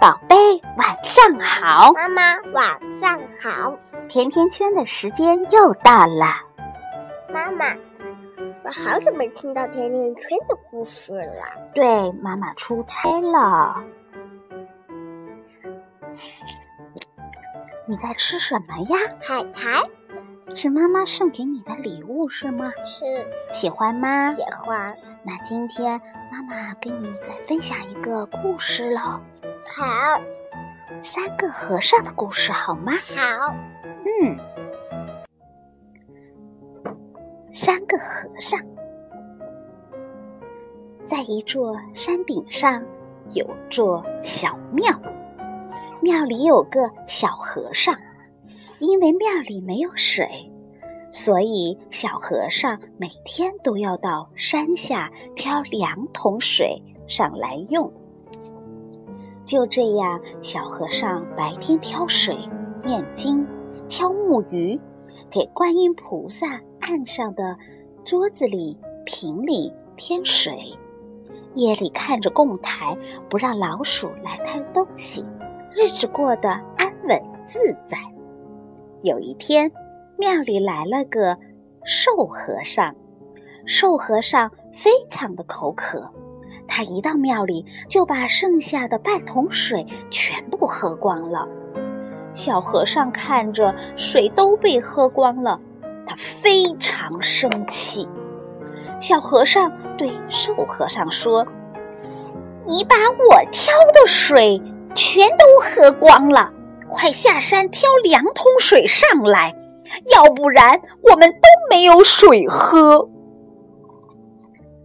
宝贝，晚上好。妈妈，晚上好。甜甜圈的时间又到了。妈妈，我好久没听到甜甜圈的故事了。对，妈妈出差了。你在吃什么呀？海苔。是妈妈送给你的礼物是吗？是。喜欢吗？喜欢。那今天妈妈给你再分享一个故事喽。好。三个和尚的故事好吗？好。嗯。三个和尚在一座山顶上有座小庙，庙里有个小和尚。因为庙里没有水，所以小和尚每天都要到山下挑两桶水上来用。就这样，小和尚白天挑水、念经、挑木鱼，给观音菩萨案上的桌子里、瓶里添水；夜里看着供台，不让老鼠来偷东西，日子过得安稳自在。有一天，庙里来了个瘦和尚。瘦和尚非常的口渴，他一到庙里就把剩下的半桶水全部喝光了。小和尚看着水都被喝光了，他非常生气。小和尚对瘦和尚说：“你把我挑的水全都喝光了。”快下山挑两桶水上来，要不然我们都没有水喝。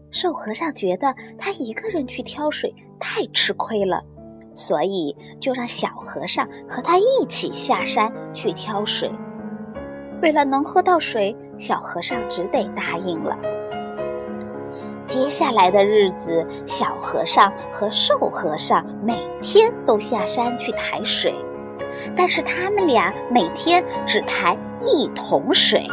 瘦和尚觉得他一个人去挑水太吃亏了，所以就让小和尚和他一起下山去挑水。为了能喝到水，小和尚只得答应了。接下来的日子，小和尚和瘦和尚每天都下山去抬水。但是他们俩每天只抬一桶水，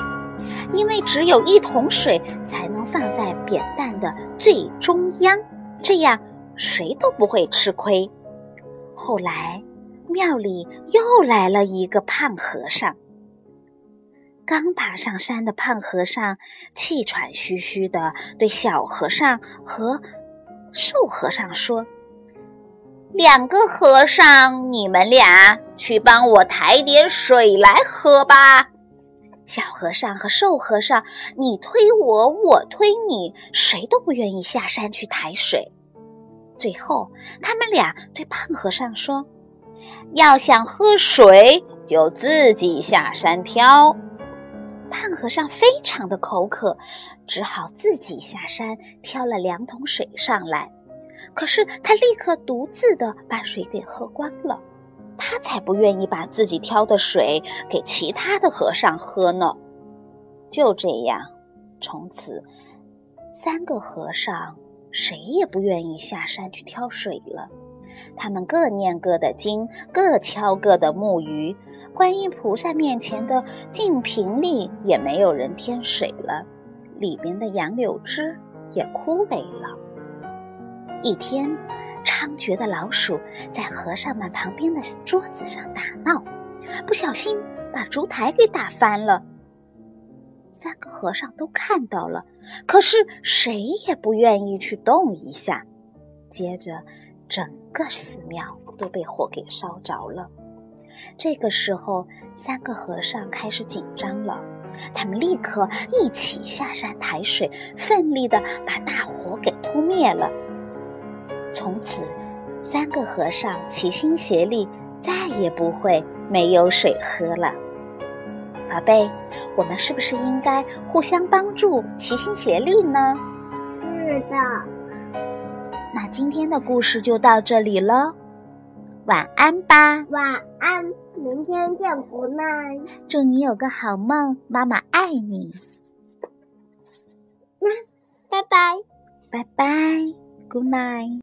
因为只有一桶水才能放在扁担的最中央，这样谁都不会吃亏。后来庙里又来了一个胖和尚，刚爬上山的胖和尚气喘吁吁的对小和尚和瘦和尚说。两个和尚，你们俩去帮我抬点水来喝吧。小和尚和瘦和尚，你推我，我推你，谁都不愿意下山去抬水。最后，他们俩对胖和尚说：“要想喝水，就自己下山挑。”胖和尚非常的口渴，只好自己下山挑了两桶水上来。可是他立刻独自的把水给喝光了，他才不愿意把自己挑的水给其他的和尚喝呢。就这样，从此三个和尚谁也不愿意下山去挑水了。他们各念各的经，各敲各的木鱼，观音菩萨面前的净瓶里也没有人添水了，里面的杨柳枝也枯萎了。一天，猖獗的老鼠在和尚们旁边的桌子上打闹，不小心把烛台给打翻了。三个和尚都看到了，可是谁也不愿意去动一下。接着，整个寺庙都被火给烧着了。这个时候，三个和尚开始紧张了，他们立刻一起下山抬水，奋力的把大火给扑灭了。从此，三个和尚齐心协力，再也不会没有水喝了。宝贝，我们是不是应该互相帮助、齐心协力呢？是的。那今天的故事就到这里了，晚安吧。晚安，明天见，Good night。祝你有个好梦，妈妈爱你。那，拜拜。拜拜，Good night。